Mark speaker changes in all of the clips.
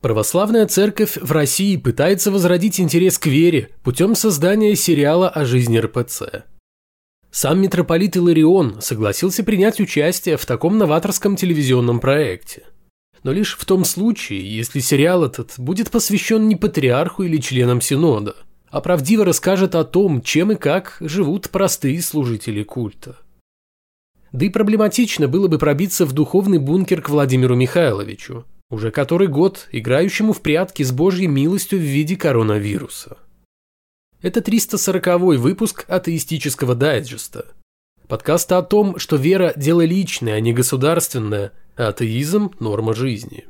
Speaker 1: Православная церковь в России пытается возродить интерес к вере путем создания сериала о жизни РПЦ. Сам митрополит Иларион согласился принять участие в таком новаторском телевизионном проекте. Но лишь в том случае, если сериал этот будет посвящен не патриарху или членам Синода, а правдиво расскажет о том, чем и как живут простые служители культа. Да и проблематично было бы пробиться в духовный бункер к Владимиру Михайловичу, уже который год играющему в прятки с божьей милостью в виде коронавируса. Это 340-й выпуск атеистического дайджеста. Подкаста о том, что вера – дело личное, а не государственное, а атеизм – норма жизни.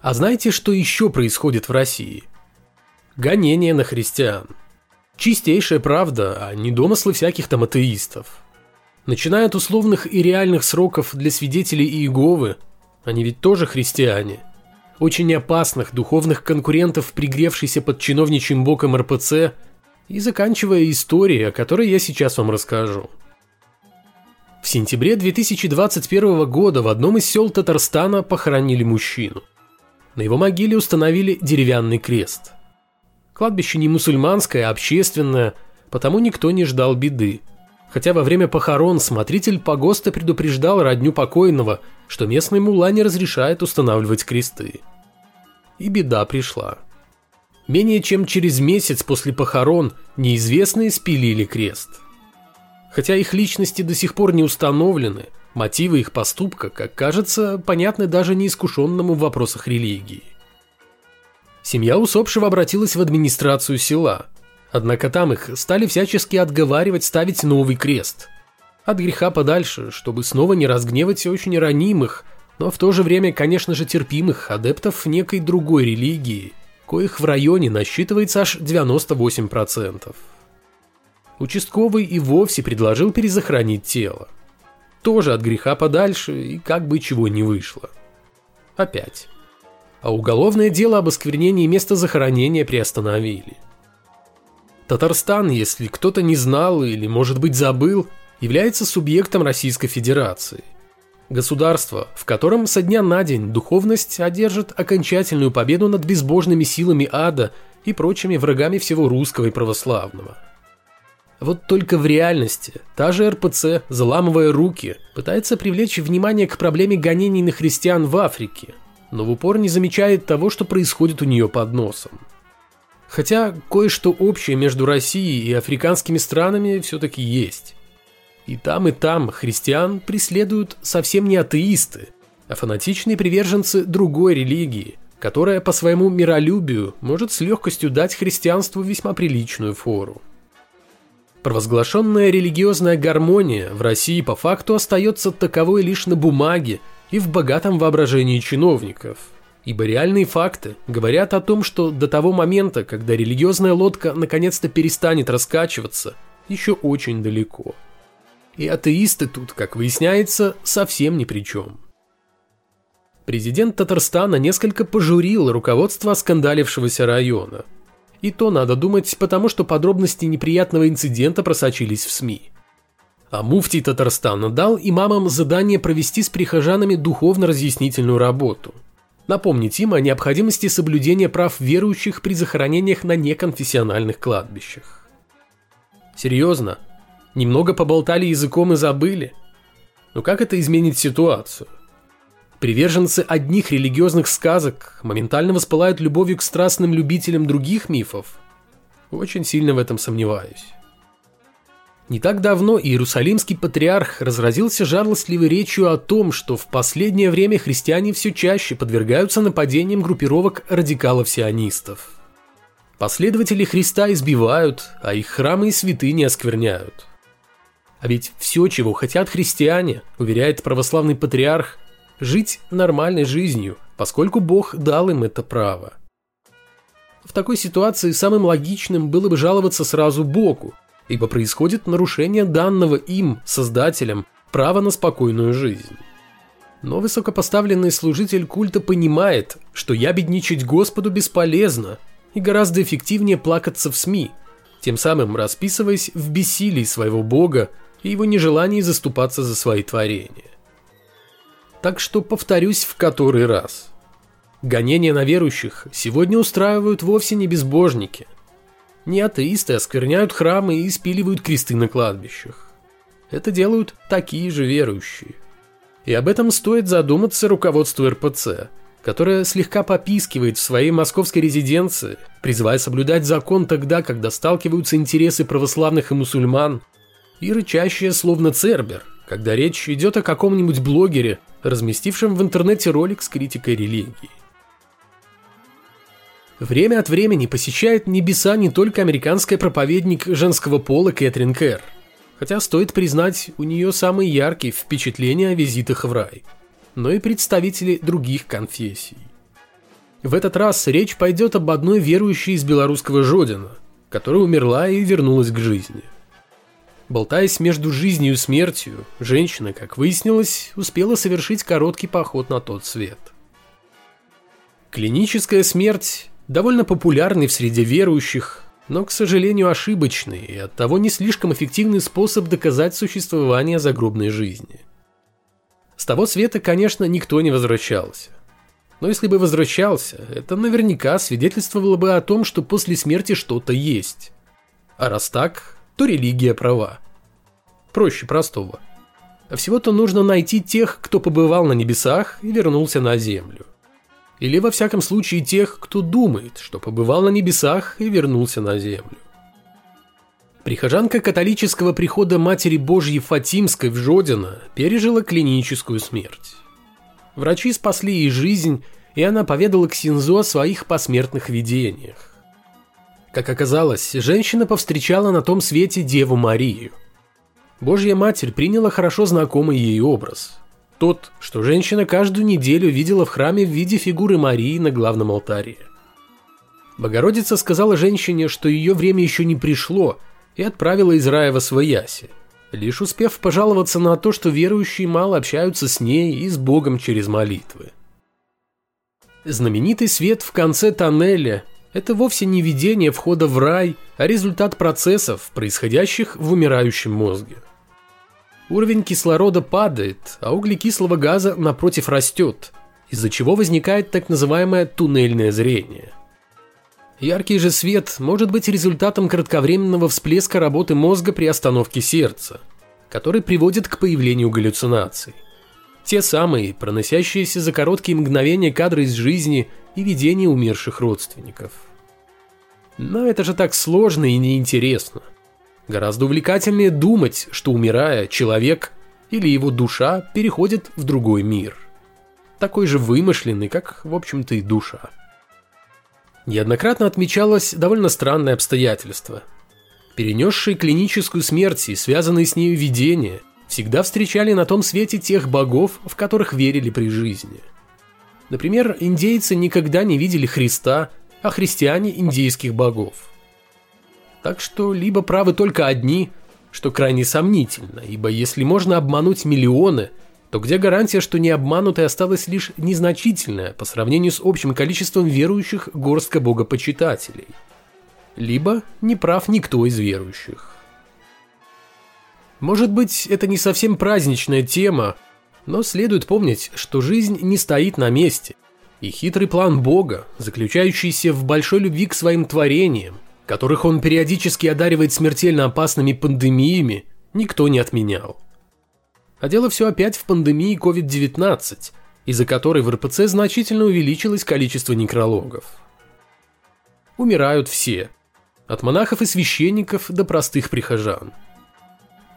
Speaker 1: А знаете, что еще происходит в России? Гонение на христиан. Чистейшая правда, а не домыслы всяких там атеистов. Начиная от условных и реальных сроков для свидетелей Иеговы, они ведь тоже христиане, очень опасных духовных конкурентов, пригревшихся под чиновничьим боком РПЦ, и заканчивая историей, о которой я сейчас вам расскажу. В сентябре 2021 года в одном из сел Татарстана похоронили мужчину – на его могиле установили деревянный крест. Кладбище не мусульманское, а общественное, потому никто не ждал беды. Хотя во время похорон смотритель погоста предупреждал родню покойного, что местный мула не разрешает устанавливать кресты. И беда пришла. Менее чем через месяц после похорон неизвестные спилили крест. Хотя их личности до сих пор не установлены, Мотивы их поступка, как кажется, понятны даже неискушенному в вопросах религии. Семья усопшего обратилась в администрацию села, однако там их стали всячески отговаривать ставить новый крест. От греха подальше, чтобы снова не разгневать очень ранимых, но в то же время, конечно же, терпимых адептов некой другой религии, коих в районе насчитывается аж 98%. Участковый и вовсе предложил перезахоронить тело тоже от греха подальше и как бы чего не вышло. Опять. А уголовное дело об осквернении места захоронения приостановили. Татарстан, если кто-то не знал или, может быть, забыл, является субъектом Российской Федерации. Государство, в котором со дня на день духовность одержит окончательную победу над безбожными силами ада и прочими врагами всего русского и православного – вот только в реальности та же РПЦ, заламывая руки, пытается привлечь внимание к проблеме гонений на христиан в Африке, но в упор не замечает того, что происходит у нее под носом. Хотя кое-что общее между Россией и африканскими странами все-таки есть. И там, и там христиан преследуют совсем не атеисты, а фанатичные приверженцы другой религии, которая по своему миролюбию может с легкостью дать христианству весьма приличную фору. Провозглашенная религиозная гармония в России по факту остается таковой лишь на бумаге и в богатом воображении чиновников. Ибо реальные факты говорят о том, что до того момента, когда религиозная лодка наконец-то перестанет раскачиваться, еще очень далеко. И атеисты тут, как выясняется, совсем ни при чем. Президент Татарстана несколько пожурил руководство оскандалившегося района – и то надо думать, потому что подробности неприятного инцидента просочились в СМИ. А муфтий Татарстана дал имамам задание провести с прихожанами духовно-разъяснительную работу. Напомнить им о необходимости соблюдения прав верующих при захоронениях на неконфессиональных кладбищах. Серьезно? Немного поболтали языком и забыли? Но как это изменит ситуацию? Приверженцы одних религиозных сказок моментально воспылают любовью к страстным любителям других мифов? Очень сильно в этом сомневаюсь. Не так давно иерусалимский патриарх разразился жалостливой речью о том, что в последнее время христиане все чаще подвергаются нападениям группировок радикалов-сионистов. Последователи Христа избивают, а их храмы и святыни оскверняют. А ведь все, чего хотят христиане, уверяет православный патриарх, жить нормальной жизнью, поскольку Бог дал им это право. В такой ситуации самым логичным было бы жаловаться сразу Богу, ибо происходит нарушение данного им, создателям, права на спокойную жизнь. Но высокопоставленный служитель культа понимает, что ябедничать Господу бесполезно и гораздо эффективнее плакаться в СМИ, тем самым расписываясь в бессилии своего Бога и его нежелании заступаться за свои творения. Так что повторюсь в который раз. Гонения на верующих сегодня устраивают вовсе не безбожники. Не атеисты оскверняют храмы и спиливают кресты на кладбищах. Это делают такие же верующие. И об этом стоит задуматься руководству РПЦ, которое слегка попискивает в своей московской резиденции, призывая соблюдать закон тогда, когда сталкиваются интересы православных и мусульман, и рычащее словно цербер, когда речь идет о каком-нибудь блогере, разместившем в интернете ролик с критикой религии. Время от времени посещает небеса не только американская проповедник женского пола Кэтрин Кэр – Хотя, стоит признать, у нее самые яркие впечатления о визитах в рай. Но и представители других конфессий. В этот раз речь пойдет об одной верующей из белорусского Жодина, которая умерла и вернулась к жизни. Болтаясь между жизнью и смертью, женщина, как выяснилось, успела совершить короткий поход на тот свет. Клиническая смерть – довольно популярный в среде верующих, но, к сожалению, ошибочный и оттого не слишком эффективный способ доказать существование загробной жизни. С того света, конечно, никто не возвращался. Но если бы возвращался, это наверняка свидетельствовало бы о том, что после смерти что-то есть. А раз так, то религия права. Проще простого. Всего-то нужно найти тех, кто побывал на небесах и вернулся на землю. Или во всяком случае тех, кто думает, что побывал на небесах и вернулся на землю. Прихожанка католического прихода Матери Божьей Фатимской в Жодино пережила клиническую смерть. Врачи спасли ей жизнь, и она поведала Ксинзо о своих посмертных видениях. Как оказалось, женщина повстречала на том свете Деву Марию. Божья Матерь приняла хорошо знакомый ей образ – тот, что женщина каждую неделю видела в храме в виде фигуры Марии на главном алтаре. Богородица сказала женщине, что ее время еще не пришло, и отправила из рая во свояси, лишь успев пожаловаться на то, что верующие мало общаются с ней и с Богом через молитвы. Знаменитый свет в конце тоннеля – это вовсе не видение входа в рай, а результат процессов, происходящих в умирающем мозге. Уровень кислорода падает, а углекислого газа напротив растет, из-за чего возникает так называемое туннельное зрение. Яркий же свет может быть результатом кратковременного всплеска работы мозга при остановке сердца, который приводит к появлению галлюцинаций. Те самые, проносящиеся за короткие мгновения кадры из жизни и видения умерших родственников. Но это же так сложно и неинтересно. Гораздо увлекательнее думать, что умирая, человек или его душа переходит в другой мир. Такой же вымышленный, как, в общем-то, и душа. Неоднократно отмечалось довольно странное обстоятельство. Перенесшие клиническую смерть и связанные с нею видения всегда встречали на том свете тех богов, в которых верили при жизни. Например, индейцы никогда не видели Христа, а христиане – индейских богов. Так что либо правы только одни, что крайне сомнительно, ибо если можно обмануть миллионы, то где гарантия, что не обманутой осталась лишь незначительная по сравнению с общим количеством верующих горстка богопочитателей? Либо не прав никто из верующих. Может быть, это не совсем праздничная тема, но следует помнить, что жизнь не стоит на месте, и хитрый план Бога, заключающийся в большой любви к своим творениям, которых он периодически одаривает смертельно опасными пандемиями, никто не отменял. А дело все опять в пандемии COVID-19, из-за которой в РПЦ значительно увеличилось количество некрологов. Умирают все, от монахов и священников до простых прихожан.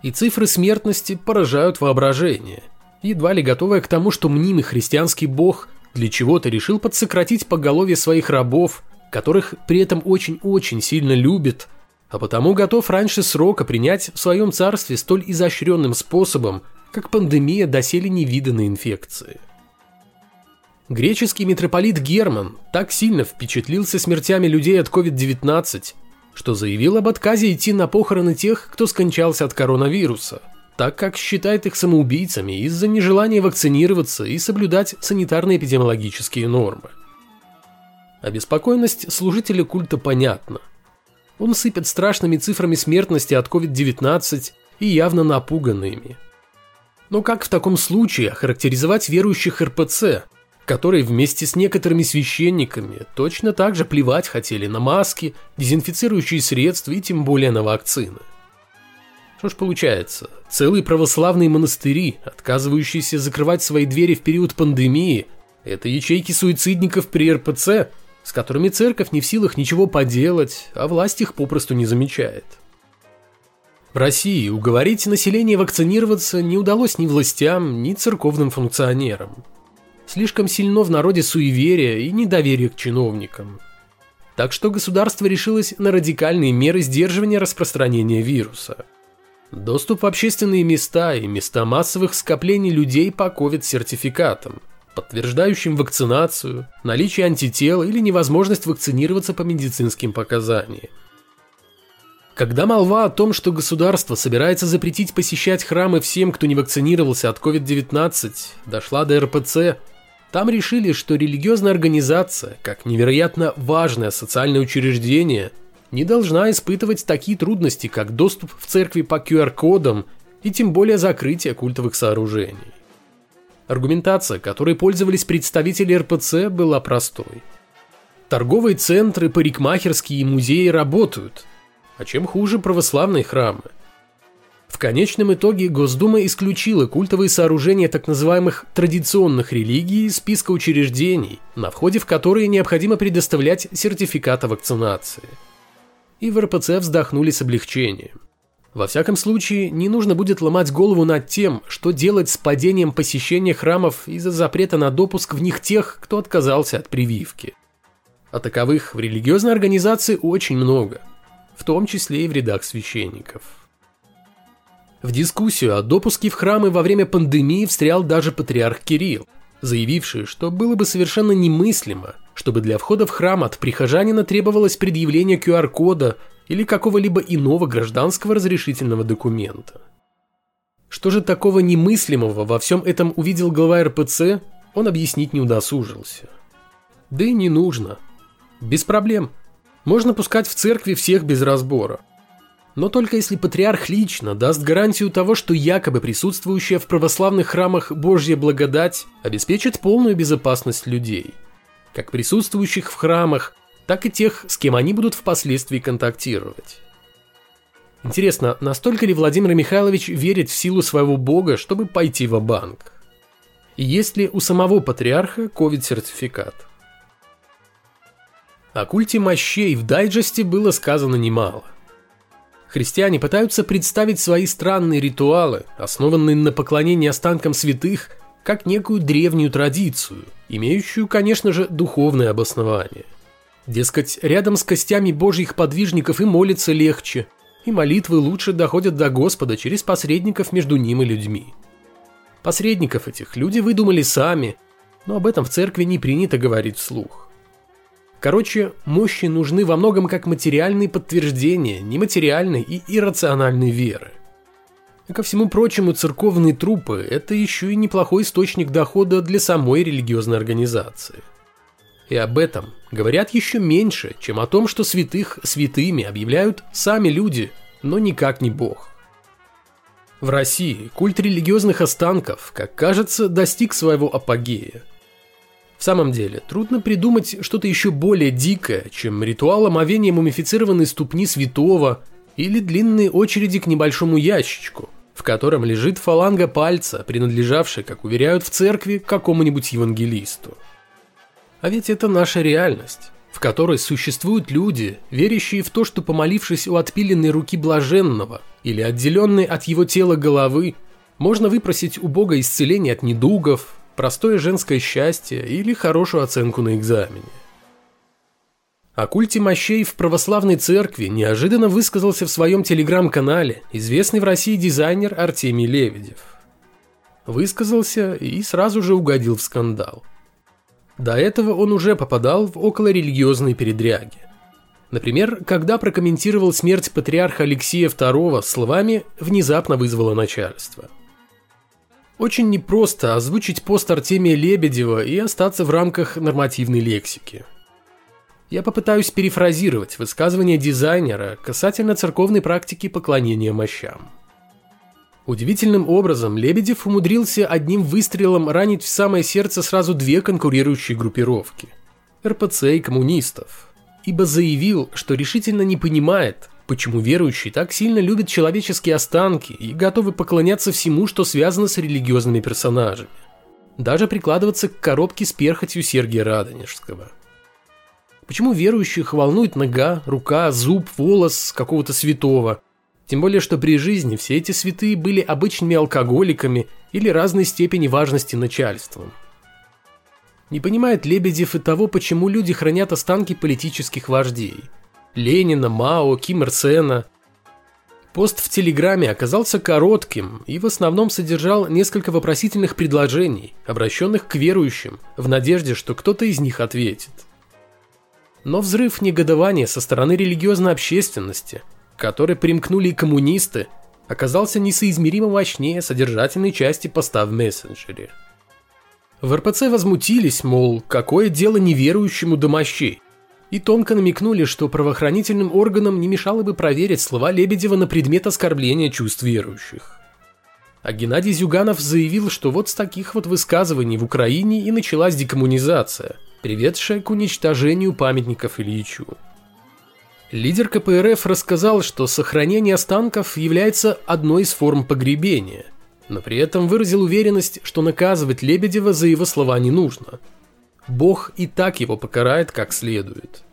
Speaker 1: И цифры смертности поражают воображение, едва ли готовая к тому, что мнимый христианский бог для чего-то решил подсократить поголовье своих рабов которых при этом очень-очень сильно любит, а потому готов раньше срока принять в своем царстве столь изощренным способом, как пандемия доселе невиданной инфекции. Греческий митрополит Герман так сильно впечатлился смертями людей от COVID-19, что заявил об отказе идти на похороны тех, кто скончался от коронавируса, так как считает их самоубийцами из-за нежелания вакцинироваться и соблюдать санитарно-эпидемиологические нормы. Обеспокоенность служителя культа понятна. Он сыпет страшными цифрами смертности от COVID-19 и явно напуган ими. Но как в таком случае охарактеризовать верующих РПЦ, которые вместе с некоторыми священниками точно так же плевать хотели на маски, дезинфицирующие средства и тем более на вакцины? Что ж получается, целые православные монастыри, отказывающиеся закрывать свои двери в период пандемии, это ячейки суицидников при РПЦ, с которыми церковь не в силах ничего поделать, а власть их попросту не замечает. В России уговорить население вакцинироваться не удалось ни властям, ни церковным функционерам. Слишком сильно в народе суеверие и недоверие к чиновникам. Так что государство решилось на радикальные меры сдерживания распространения вируса. Доступ в общественные места и места массовых скоплений людей по COVID-сертификатам – подтверждающим вакцинацию, наличие антител или невозможность вакцинироваться по медицинским показаниям. Когда молва о том, что государство собирается запретить посещать храмы всем, кто не вакцинировался от COVID-19, дошла до РПЦ, там решили, что религиозная организация, как невероятно важное социальное учреждение, не должна испытывать такие трудности, как доступ в церкви по QR-кодам и тем более закрытие культовых сооружений. Аргументация, которой пользовались представители РПЦ, была простой. Торговые центры, парикмахерские и музеи работают. А чем хуже православные храмы? В конечном итоге Госдума исключила культовые сооружения так называемых традиционных религий из списка учреждений, на входе в которые необходимо предоставлять сертификат о вакцинации. И в РПЦ вздохнули с облегчением. Во всяком случае, не нужно будет ломать голову над тем, что делать с падением посещения храмов из-за запрета на допуск в них тех, кто отказался от прививки. А таковых в религиозной организации очень много, в том числе и в рядах священников. В дискуссию о допуске в храмы во время пандемии встрял даже патриарх Кирилл, заявивший, что было бы совершенно немыслимо, чтобы для входа в храм от прихожанина требовалось предъявление QR-кода или какого-либо иного гражданского разрешительного документа. Что же такого немыслимого во всем этом увидел глава РПЦ, он объяснить не удосужился. Да и не нужно. Без проблем. Можно пускать в церкви всех без разбора. Но только если патриарх лично даст гарантию того, что якобы присутствующая в православных храмах Божья благодать обеспечит полную безопасность людей. Как присутствующих в храмах, так и тех, с кем они будут впоследствии контактировать. Интересно, настолько ли Владимир Михайлович верит в силу своего бога, чтобы пойти в банк И есть ли у самого патриарха ковид-сертификат? О культе мощей в дайджесте было сказано немало. Христиане пытаются представить свои странные ритуалы, основанные на поклонении останкам святых, как некую древнюю традицию, имеющую, конечно же, духовное обоснование – Дескать, рядом с костями божьих подвижников и молиться легче, и молитвы лучше доходят до Господа через посредников между ним и людьми. Посредников этих люди выдумали сами, но об этом в церкви не принято говорить вслух. Короче, мощи нужны во многом как материальные подтверждения нематериальной и иррациональной веры. И ко всему прочему, церковные трупы – это еще и неплохой источник дохода для самой религиозной организации. И об этом говорят еще меньше, чем о том, что святых святыми объявляют сами люди, но никак не Бог. В России культ религиозных останков, как кажется, достиг своего апогея. В самом деле, трудно придумать что-то еще более дикое, чем ритуал омовения мумифицированной ступни святого или длинные очереди к небольшому ящичку, в котором лежит фаланга пальца, принадлежавшая, как уверяют в церкви, какому-нибудь евангелисту. А ведь это наша реальность, в которой существуют люди, верящие в то, что помолившись у отпиленной руки блаженного или отделенной от его тела головы, можно выпросить у Бога исцеление от недугов, простое женское счастье или хорошую оценку на экзамене. О культе мощей в православной церкви неожиданно высказался в своем телеграм-канале известный в России дизайнер Артемий Лебедев. Высказался и сразу же угодил в скандал. До этого он уже попадал в околорелигиозные передряги. Например, когда прокомментировал смерть патриарха Алексея II словами «внезапно вызвало начальство». Очень непросто озвучить пост Артемия Лебедева и остаться в рамках нормативной лексики. Я попытаюсь перефразировать высказывание дизайнера касательно церковной практики поклонения мощам. Удивительным образом Лебедев умудрился одним выстрелом ранить в самое сердце сразу две конкурирующие группировки – РПЦ и коммунистов – ибо заявил, что решительно не понимает, почему верующие так сильно любят человеческие останки и готовы поклоняться всему, что связано с религиозными персонажами. Даже прикладываться к коробке с перхотью Сергия Радонежского. Почему верующих волнует нога, рука, зуб, волос какого-то святого? Тем более, что при жизни все эти святые были обычными алкоголиками или разной степени важности начальством. Не понимает Лебедев и того, почему люди хранят останки политических вождей. Ленина, Мао, Ким Ир Сена. Пост в Телеграме оказался коротким и в основном содержал несколько вопросительных предложений, обращенных к верующим, в надежде, что кто-то из них ответит. Но взрыв негодования со стороны религиозной общественности, к которой примкнули и коммунисты, оказался несоизмеримо мощнее содержательной части поста в мессенджере – в РПЦ возмутились, мол, какое дело неверующему до мощей, и тонко намекнули, что правоохранительным органам не мешало бы проверить слова Лебедева на предмет оскорбления чувств верующих. А Геннадий Зюганов заявил, что вот с таких вот высказываний в Украине и началась декоммунизация, приведшая к уничтожению памятников Ильичу. Лидер КПРФ рассказал, что сохранение останков является одной из форм погребения – но при этом выразил уверенность, что наказывать Лебедева за его слова не нужно. Бог и так его покарает как следует.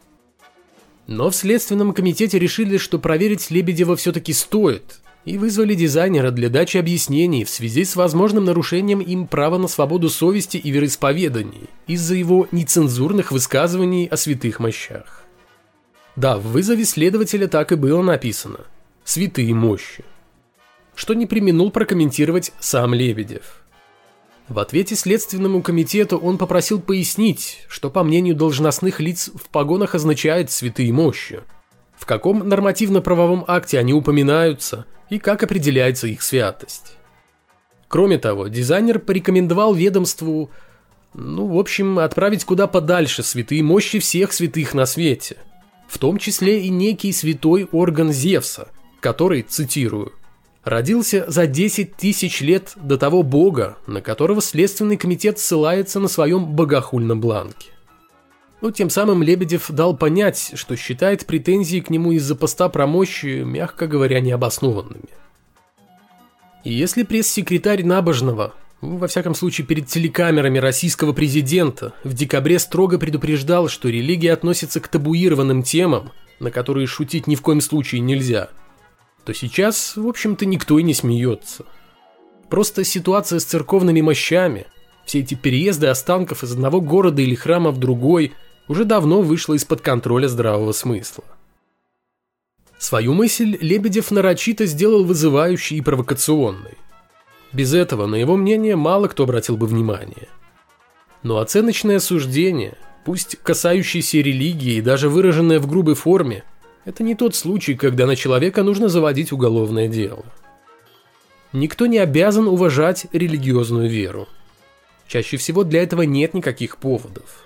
Speaker 1: Но в Следственном комитете решили, что проверить Лебедева все-таки стоит, и вызвали дизайнера для дачи объяснений в связи с возможным нарушением им права на свободу совести и вероисповеданий из-за его нецензурных высказываний о святых мощах. Да, в вызове следователя так и было написано «Святые мощи» что не применул прокомментировать сам Лебедев. В ответе Следственному комитету он попросил пояснить, что по мнению должностных лиц в погонах означает «святые мощи», в каком нормативно-правовом акте они упоминаются и как определяется их святость. Кроме того, дизайнер порекомендовал ведомству, ну, в общем, отправить куда подальше святые мощи всех святых на свете, в том числе и некий святой орган Зевса, который, цитирую, родился за 10 тысяч лет до того бога, на которого Следственный комитет ссылается на своем богохульном бланке. Ну, тем самым Лебедев дал понять, что считает претензии к нему из-за поста про мощи, мягко говоря, необоснованными. И если пресс-секретарь Набожного, во всяком случае перед телекамерами российского президента, в декабре строго предупреждал, что религия относится к табуированным темам, на которые шутить ни в коем случае нельзя – то сейчас, в общем-то, никто и не смеется. Просто ситуация с церковными мощами, все эти переезды останков из одного города или храма в другой, уже давно вышла из-под контроля здравого смысла. Свою мысль Лебедев нарочито сделал вызывающей и провокационной. Без этого, на его мнение, мало кто обратил бы внимание. Но оценочное суждение, пусть касающееся религии и даже выраженное в грубой форме, это не тот случай, когда на человека нужно заводить уголовное дело. Никто не обязан уважать религиозную веру. Чаще всего для этого нет никаких поводов.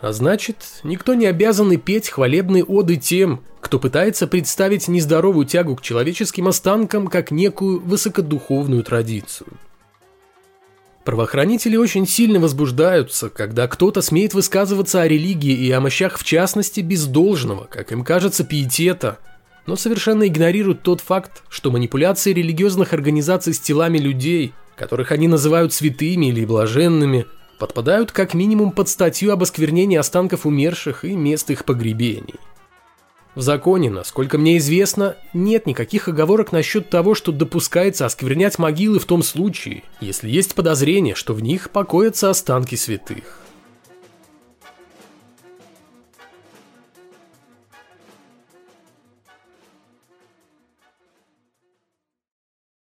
Speaker 1: А значит, никто не обязан и петь хвалебные оды тем, кто пытается представить нездоровую тягу к человеческим останкам как некую высокодуховную традицию. Правоохранители очень сильно возбуждаются, когда кто-то смеет высказываться о религии и о мощах в частности без должного, как им кажется, пиетета, но совершенно игнорируют тот факт, что манипуляции религиозных организаций с телами людей, которых они называют святыми или блаженными, подпадают как минимум под статью об осквернении останков умерших и мест их погребений. В законе, насколько мне известно, нет никаких оговорок насчет того, что допускается осквернять могилы в том случае, если есть подозрение, что в них покоятся останки святых.